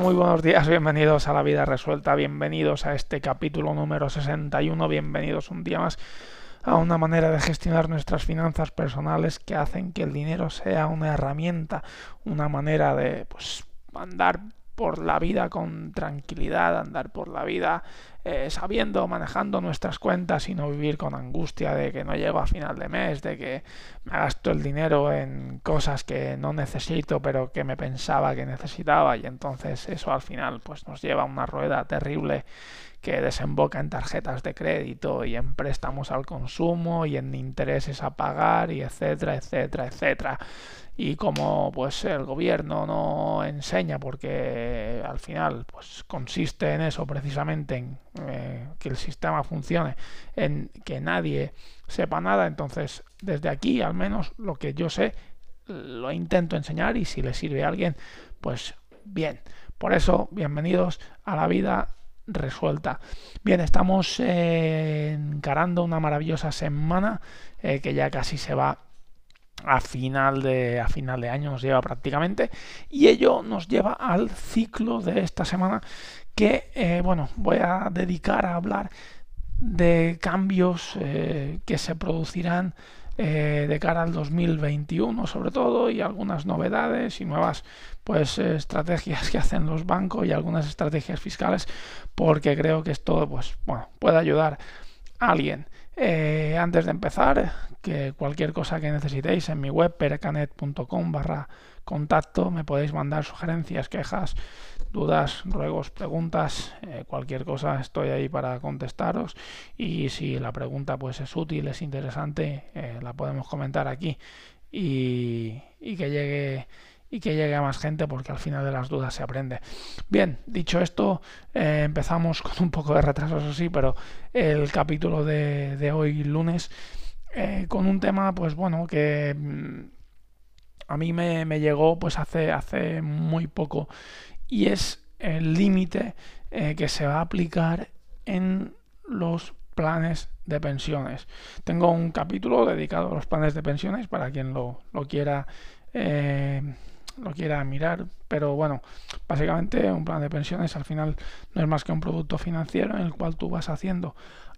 Muy buenos días, bienvenidos a La Vida Resuelta, bienvenidos a este capítulo número 61, bienvenidos un día más a una manera de gestionar nuestras finanzas personales que hacen que el dinero sea una herramienta, una manera de pues andar por la vida con tranquilidad, andar por la vida eh, sabiendo, manejando nuestras cuentas y no vivir con angustia de que no llego a final de mes, de que me gasto el dinero en cosas que no necesito pero que me pensaba que necesitaba y entonces eso al final pues nos lleva a una rueda terrible que desemboca en tarjetas de crédito y en préstamos al consumo y en intereses a pagar y etcétera, etcétera, etcétera. Y como pues el gobierno no enseña porque al final pues consiste en eso precisamente en eh, que el sistema funcione en que nadie sepa nada entonces desde aquí al menos lo que yo sé lo intento enseñar y si le sirve a alguien pues bien. Por eso bienvenidos a la vida resuelta. Bien estamos eh, encarando una maravillosa semana eh, que ya casi se va a final de a final de año nos lleva prácticamente y ello nos lleva al ciclo de esta semana que eh, bueno voy a dedicar a hablar de cambios que se producirán eh, de cara al 2021 sobre todo y algunas novedades y nuevas pues estrategias que hacen los bancos y algunas estrategias fiscales porque creo que esto pues bueno puede ayudar a alguien. Eh, antes de empezar, que cualquier cosa que necesitéis en mi web percanet.com barra contacto me podéis mandar sugerencias, quejas, dudas, ruegos, preguntas, eh, cualquier cosa estoy ahí para contestaros. Y si la pregunta pues es útil, es interesante, eh, la podemos comentar aquí. Y, que llegue y que llegue a más gente porque al final de las dudas se aprende. Bien, dicho esto, eh, empezamos con un poco de retraso, eso sí, pero el capítulo de, hoy lunes con un tema, pues bueno, que mm, a mí me, llegó pues hace, hace muy poco y es el límite eh, que se va a aplicar en los planes de pensiones. Tengo un capítulo dedicado a los planes de pensiones para quien lo, quiera lo quiera mirar, pero bueno, básicamente un plan de pensiones al final no es más que un producto financiero en el cual tú vas haciendo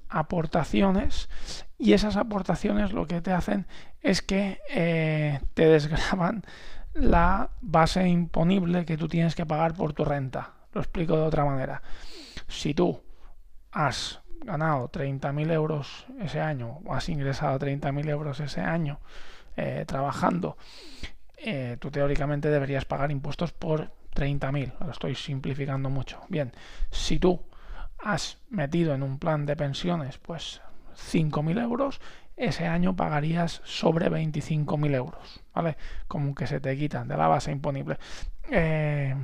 aportaciones y esas aportaciones lo que te hacen es que eh, te desgraban la base imponible que tú tienes que pagar por tu renta. Lo explico de otra manera. Si tú has ganado 30.000 euros ese año o has ingresado 30.000 euros ese año eh, trabajando eh, tú teóricamente deberías pagar impuestos por 30.000. Lo estoy simplificando mucho. Bien, si tú has metido en un plan de pensiones pues 5.000 euros, ese año pagarías sobre 25.000 euros, ¿vale? Como que se te quitan de la base imponible. Eh,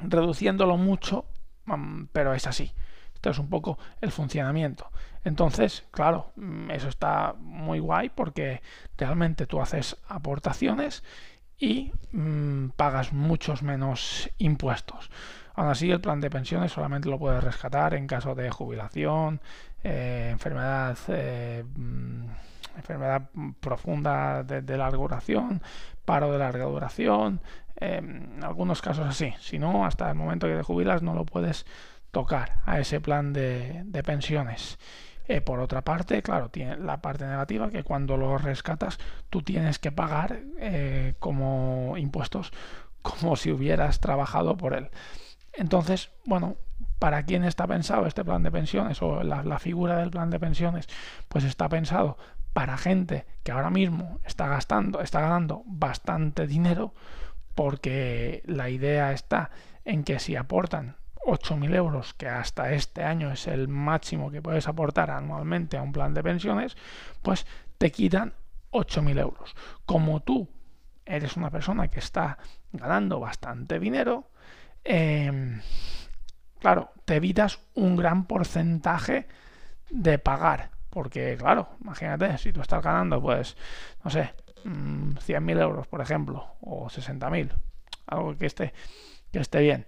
reduciéndolo mucho, mm, pero es así. Esto es un poco el funcionamiento. Entonces, claro, mm, eso está muy guay porque realmente tú haces aportaciones y mm, pagas muchos menos impuestos. Aún así, el plan de pensiones solamente lo puedes rescatar en caso de jubilación, eh, enfermedad, eh, mm, enfermedad profunda de, larga duración, paro de larga duración, en algunos casos así. Si no, hasta el momento que te jubilas no lo puedes tocar a ese plan de, pensiones. Eh, por otra parte, claro, tiene la parte negativa que cuando lo rescatas tú tienes que pagar como impuestos como si hubieras trabajado por él. Entonces, bueno, ¿Para quién está pensado este plan de pensiones o la, figura del plan de pensiones? Pues está pensado para gente que ahora mismo está gastando, está ganando bastante dinero, porque la idea está en que si aportan 8.000 euros, que hasta este año es el máximo que puedes aportar anualmente a un plan de pensiones, pues te quitan 8.000 euros. Como tú eres una persona que está ganando bastante dinero, em, claro, te evitas un gran porcentaje de pagar. Porque, claro, imagínate, si tú estás ganando, pues, no sé, 100.000 mm, euros, por ejemplo, o 60.000, algo que esté, que esté bien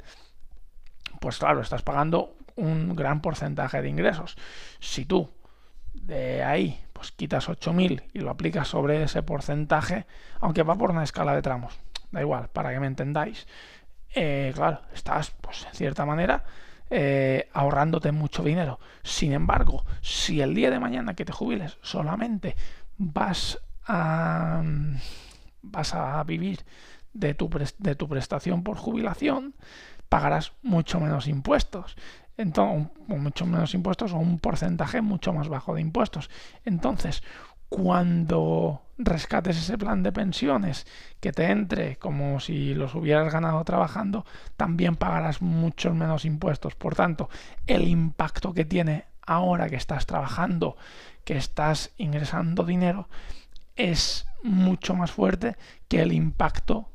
pues claro, estás pagando un gran porcentaje de ingresos. Si tú de ahí pues quitas 8.000 y lo aplicas sobre ese porcentaje, aunque va por una escala de tramos, da igual, para que me entendáis, eh, claro, estás pues en cierta manera eh, ahorrándote mucho dinero. Sin embargo, si el día de mañana que te jubiles solamente vas a, vas a vivir de tu, de tu prestación por jubilación, pagarás mucho menos impuestos. Entonces, mucho menos impuestos o un porcentaje mucho más bajo de impuestos. Entonces, cuando rescates ese plan de pensiones que te entre como si los hubieras ganado trabajando, también pagarás muchos menos impuestos. Por tanto, el impacto que tiene ahora que estás trabajando, que estás ingresando dinero, es mucho más fuerte que el impacto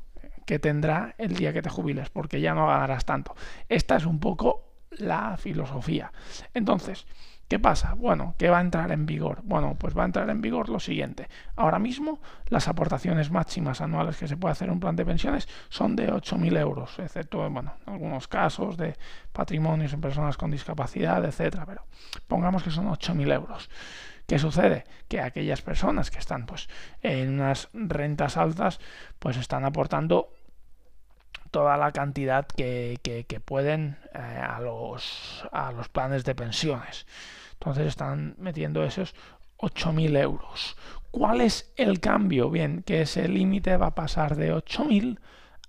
que tendrá el día que te jubiles, porque ya no ganarás tanto. Esta es un poco la filosofía. Entonces, ¿qué pasa? Bueno, ¿qué va a entrar en vigor? Bueno, pues va a entrar en vigor lo siguiente. Ahora mismo, las aportaciones máximas anuales que se puede hacer en un plan de pensiones son de 8.000 euros, excepto, bueno, algunos casos de patrimonios en personas con discapacidad, etcétera, pero pongamos que son 8.000 euros. ¿Qué sucede? Que aquellas personas que están pues en unas rentas altas pues están aportando toda la cantidad que, pueden eh, a, los, a los planes de pensiones. Entonces están metiendo esos 8.000 euros. ¿Cuál es el cambio? Bien, que ese límite va a pasar de 8.000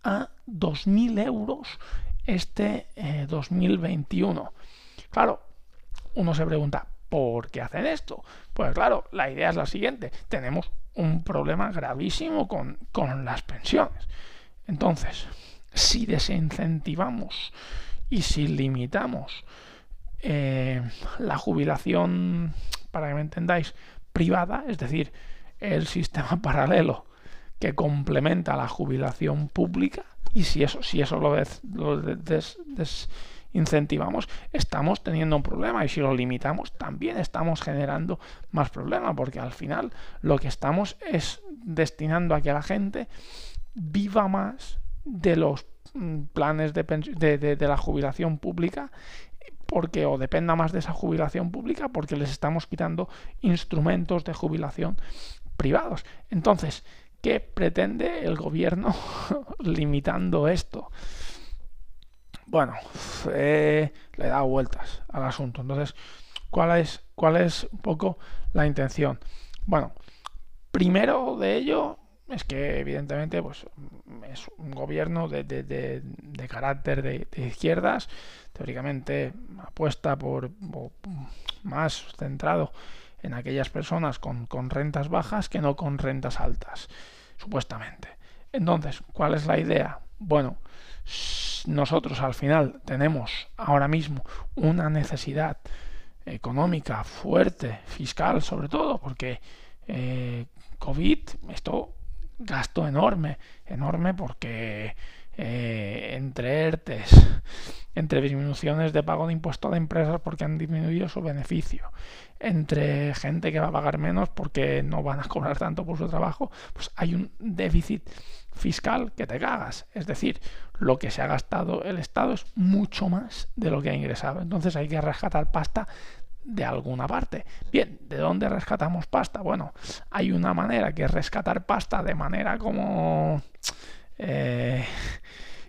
a 2.000 euros este 2021. Eh, claro, uno se pregunta, ¿por qué hacen esto? Pues claro, la idea es la siguiente. Tenemos un problema gravísimo con, con las pensiones. Entonces, si desincentivamos y si limitamos eh, la jubilación, para que me entendáis, privada, es decir, el sistema paralelo que complementa la jubilación pública, y si eso, si eso lo, desincentivamos, estamos teniendo un problema, y si lo limitamos, también estamos generando más problemas, porque al final lo que estamos es destinando a que la gente viva más de los mm, planes de, de, la jubilación pública porque o dependa más de esa jubilación pública porque les estamos quitando instrumentos de jubilación privados. Entonces, ¿qué pretende el gobierno limitando esto? Bueno, eh, le da vueltas al asunto. Entonces, ¿cuál es, ¿cuál es un poco la intención? Bueno, primero de ello es que evidentemente pues, es un gobierno de, de, carácter de, izquierdas, teóricamente apuesta por, más centrado en aquellas personas con, con rentas bajas que no con rentas altas, supuestamente. Entonces, ¿cuál es la idea? Bueno, nosotros al final tenemos ahora mismo una necesidad económica fuerte, fiscal sobre todo, porque eh, COVID, esto gasto enorme, enorme porque eh, entre ERTES, entre disminuciones de pago de impuestos de empresas porque han disminuido su beneficio, entre gente que va a pagar menos porque no van a cobrar tanto por su trabajo, pues hay un déficit fiscal que te cagas. Es decir, lo que se ha gastado el Estado es mucho más de lo que ha ingresado. Entonces hay que rescatar pasta de alguna parte. Bien, ¿de dónde rescatamos pasta? Bueno, hay una manera que es rescatar pasta de manera como eh,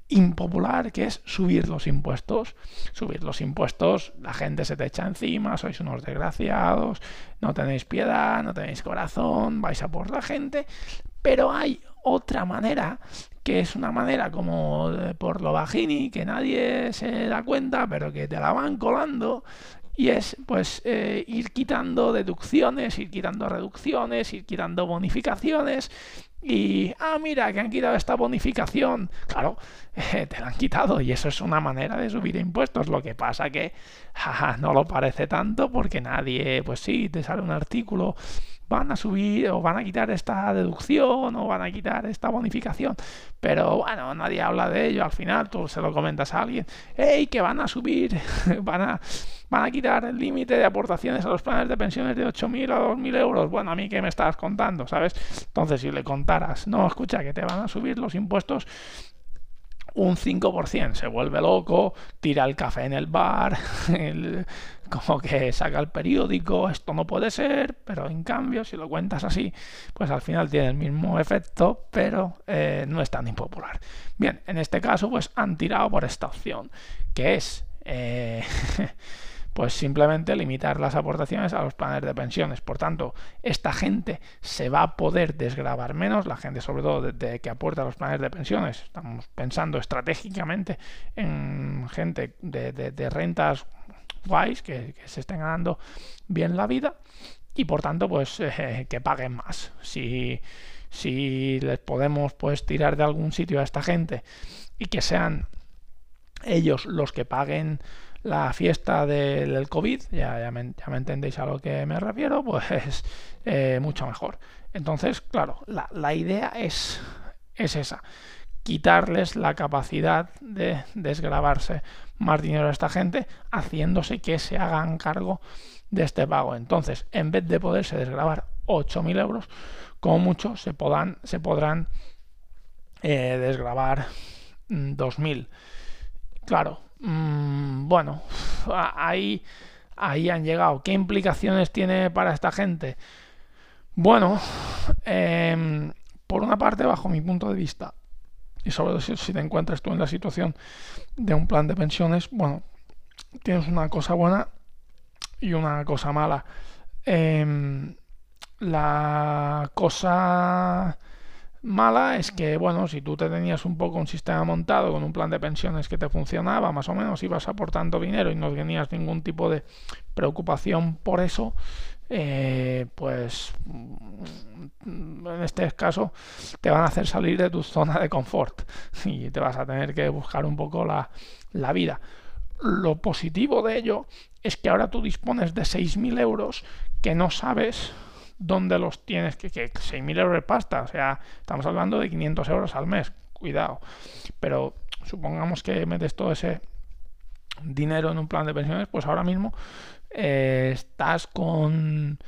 impopular, que es subir los impuestos. Subir los impuestos, la gente se te echa encima, sois unos desgraciados, no tenéis piedad, no tenéis corazón, vais a por la gente, Pero hay otra manera que es una manera como por lo bajini, que nadie se da cuenta, pero que te la van colando, y es pues eh, ir quitando deducciones, ir quitando reducciones, ir quitando bonificaciones y, ah, mira, que han quitado esta bonificación. Claro, te la han quitado y eso es una manera de subir impuestos. Lo que pasa que no lo parece tanto porque nadie, pues sí, te sale un artículo van a subir o van a quitar esta deducción o van a quitar esta bonificación. Pero bueno, nadie habla de ello. Al final tú se lo comentas a alguien. ¡Ey, que van a subir! van, a, van a quitar el límite de aportaciones a los planes de pensiones de 8.000 a 2.000 euros. Bueno, a mí qué me estás contando, ¿sabes? Entonces, si le contaras, no, escucha, que te van a subir los impuestos un 5%, se vuelve loco, tira el café en el bar, como que saca el periódico, esto no puede ser, pero en cambio si lo cuentas así, pues al final tiene el mismo efecto, pero eh, no es tan impopular. Bien, en este caso pues han tirado por esta opción, que es... Eh, pues simplemente limitar las aportaciones a los planes de pensiones. Por tanto, esta gente se va a poder desgravar menos, la gente sobre todo de, que aporta a los planes de pensiones. Estamos pensando estratégicamente en gente de, rentas guays que, se estén ganando bien la vida y por tanto pues eh, que paguen más. Si, si les podemos pues tirar de algún sitio a esta gente y que sean ellos los que paguen la fiesta del COVID, ya, ya, me, entendéis a lo que me refiero, pues eh, mucho mejor. Entonces, claro, la, la idea es, es esa, quitarles la capacidad de desgravarse más dinero a esta gente, haciéndose que se hagan cargo de este pago. Entonces, en vez de poderse desgravar 8.000 euros, como mucho se podrán, se podrán eh, desgravar 2.000. Claro, Mm, bueno, ahí, ahí han llegado. ¿Qué implicaciones tiene para esta gente? Bueno, em, por una parte, bajo mi punto de vista, y sobre todo si, te encuentras tú en la situación de un plan de pensiones, bueno, tienes una cosa buena y una cosa mala. Em, la cosa mala es que, bueno, si tú te tenías un poco un sistema montado con un plan de pensiones que te funcionaba, más o menos ibas aportando dinero y no tenías ningún tipo de preocupación por eso, eh, pues mm, en este caso te van a hacer salir de tu zona de confort y te vas a tener que buscar un poco la, la vida. Lo positivo de ello es que ahora tú dispones de 6.000 euros que no sabes dónde los tienes, que, que 6.000 euros de pasta, o sea, estamos hablando de 500 euros al mes, cuidado. Pero supongamos que metes todo ese dinero en un plan de pensiones, pues ahora mismo eh, estás con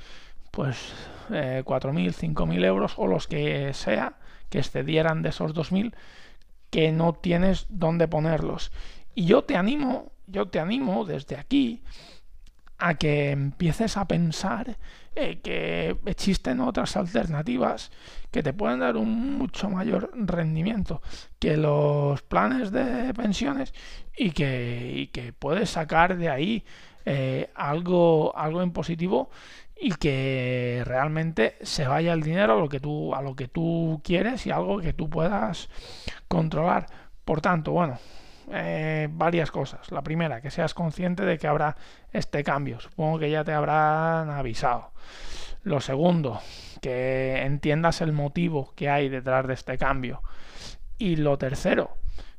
pues eh, 4.000, 5.000 euros o los que sea que excedieran de esos 2.000 que no tienes dónde ponerlos. Y yo te animo, yo te animo desde aquí a que empieces a pensar eh, que existen otras alternativas que te pueden dar un mucho mayor rendimiento que los planes de pensiones y que, que puedes sacar de ahí eh, algo, algo en positivo y que realmente se vaya el dinero a lo que tú a lo que tú quieres y algo que tú puedas controlar. Por tanto bueno eh, varias cosas. La primera, que seas consciente de que habrá este cambio. Supongo que ya te habrán avisado. Lo segundo, que entiendas el motivo que hay detrás de este cambio. Y lo tercero,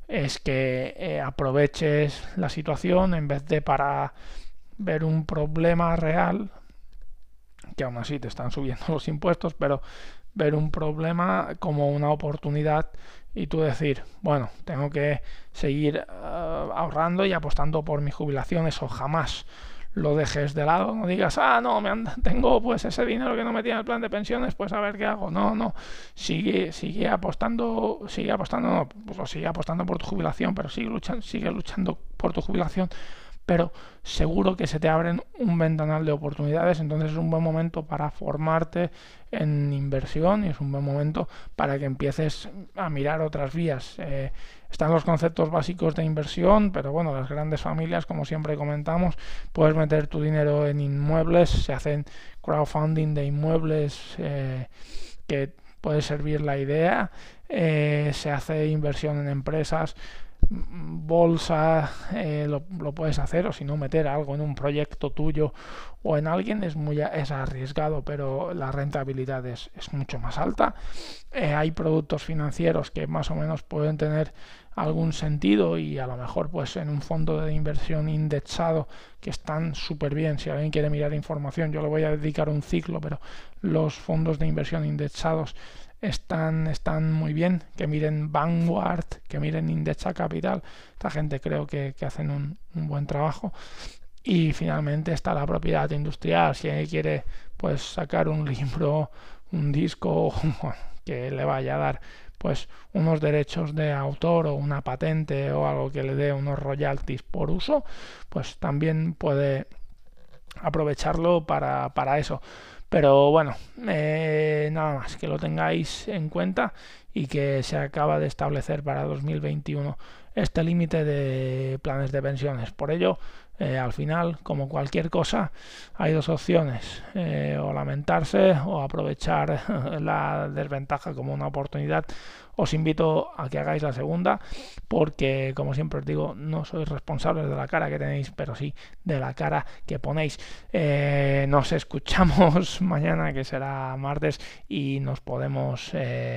es que eh, aproveches la situación en vez de para ver un problema real, que aún así te están subiendo los impuestos, pero ver un problema como una oportunidad y tú decir, bueno, tengo que seguir eh, ahorrando y apostando por mi jubilación, eso jamás lo dejes de lado, no digas, ah, no, me tengo pues ese dinero que no metía en el plan de pensiones, pues a ver qué hago. No, no, sigue, sigue apostando, sigue apostando, no, pues sigue apostando por tu jubilación, pero sigue luchando, sigue luchando por tu jubilación pero seguro que se te abren un ventanal de oportunidades, entonces es un buen momento para formarte en inversión y es un buen momento para que empieces a mirar otras vías. Eh, están los conceptos básicos de inversión, pero bueno, las grandes familias, como siempre comentamos, puedes meter tu dinero en inmuebles, se hacen crowdfunding de inmuebles eh, que puede servir la idea. Eh, se hace inversión en empresas bolsa eh, lo, puedes hacer o si no meter algo en un proyecto tuyo o en alguien es muy es arriesgado pero la rentabilidad es, mucho más alta. Eh, hay productos financieros que más o menos pueden tener algún sentido y a lo mejor pues en un fondo de inversión indexado que están súper bien si alguien quiere mirar información yo le voy a dedicar un ciclo pero los fondos de inversión indexados están, están muy bien, que miren Vanguard, que miren Indexa Capital, esta gente creo que, hacen un, buen trabajo. Y finalmente está la propiedad industrial, si alguien quiere pues sacar un libro, un disco que le vaya a dar pues unos derechos de autor o una patente o algo que le dé unos royalties por uso, pues también puede aprovecharlo para, para eso. Pero bueno, eh, nada más, que lo tengáis en cuenta y que se acaba de establecer para 2021 este límite de planes de pensiones. Por ello, eh, al final, como cualquier cosa, hay dos opciones, eh, o lamentarse o aprovechar la desventaja como una oportunidad. Os invito a que hagáis la segunda, porque como siempre os digo, no sois responsables de la cara que tenéis, pero sí de la cara que ponéis. Eh, nos escuchamos mañana, que será martes, y nos podemos,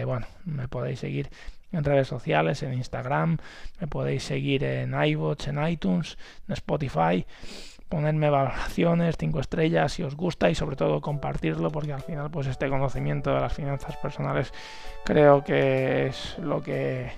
bueno, me podéis seguir en redes sociales, en Instagram, me podéis seguir en iVoox, en iTunes, en Spotify, ponerme valoraciones, 5 estrellas si os gusta y sobre todo compartirlo porque al final pues este conocimiento de las finanzas personales creo que es lo que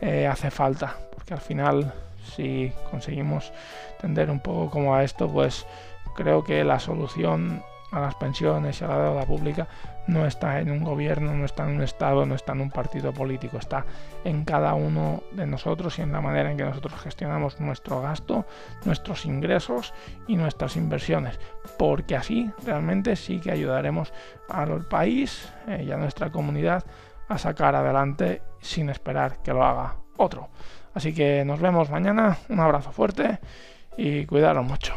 eh, hace falta porque al final si conseguimos entender un poco como a esto pues creo que la solución a las pensiones y a la deuda pública no está en un gobierno, no está en un Estado, no está en un partido político, está en cada uno de nosotros y en la manera en que nosotros gestionamos nuestro gasto, nuestros ingresos y nuestras inversiones, porque así realmente sí que ayudaremos al país eh, y a nuestra comunidad a sacar adelante sin esperar que lo haga otro. Así que nos vemos mañana, un abrazo fuerte y cuidaros mucho.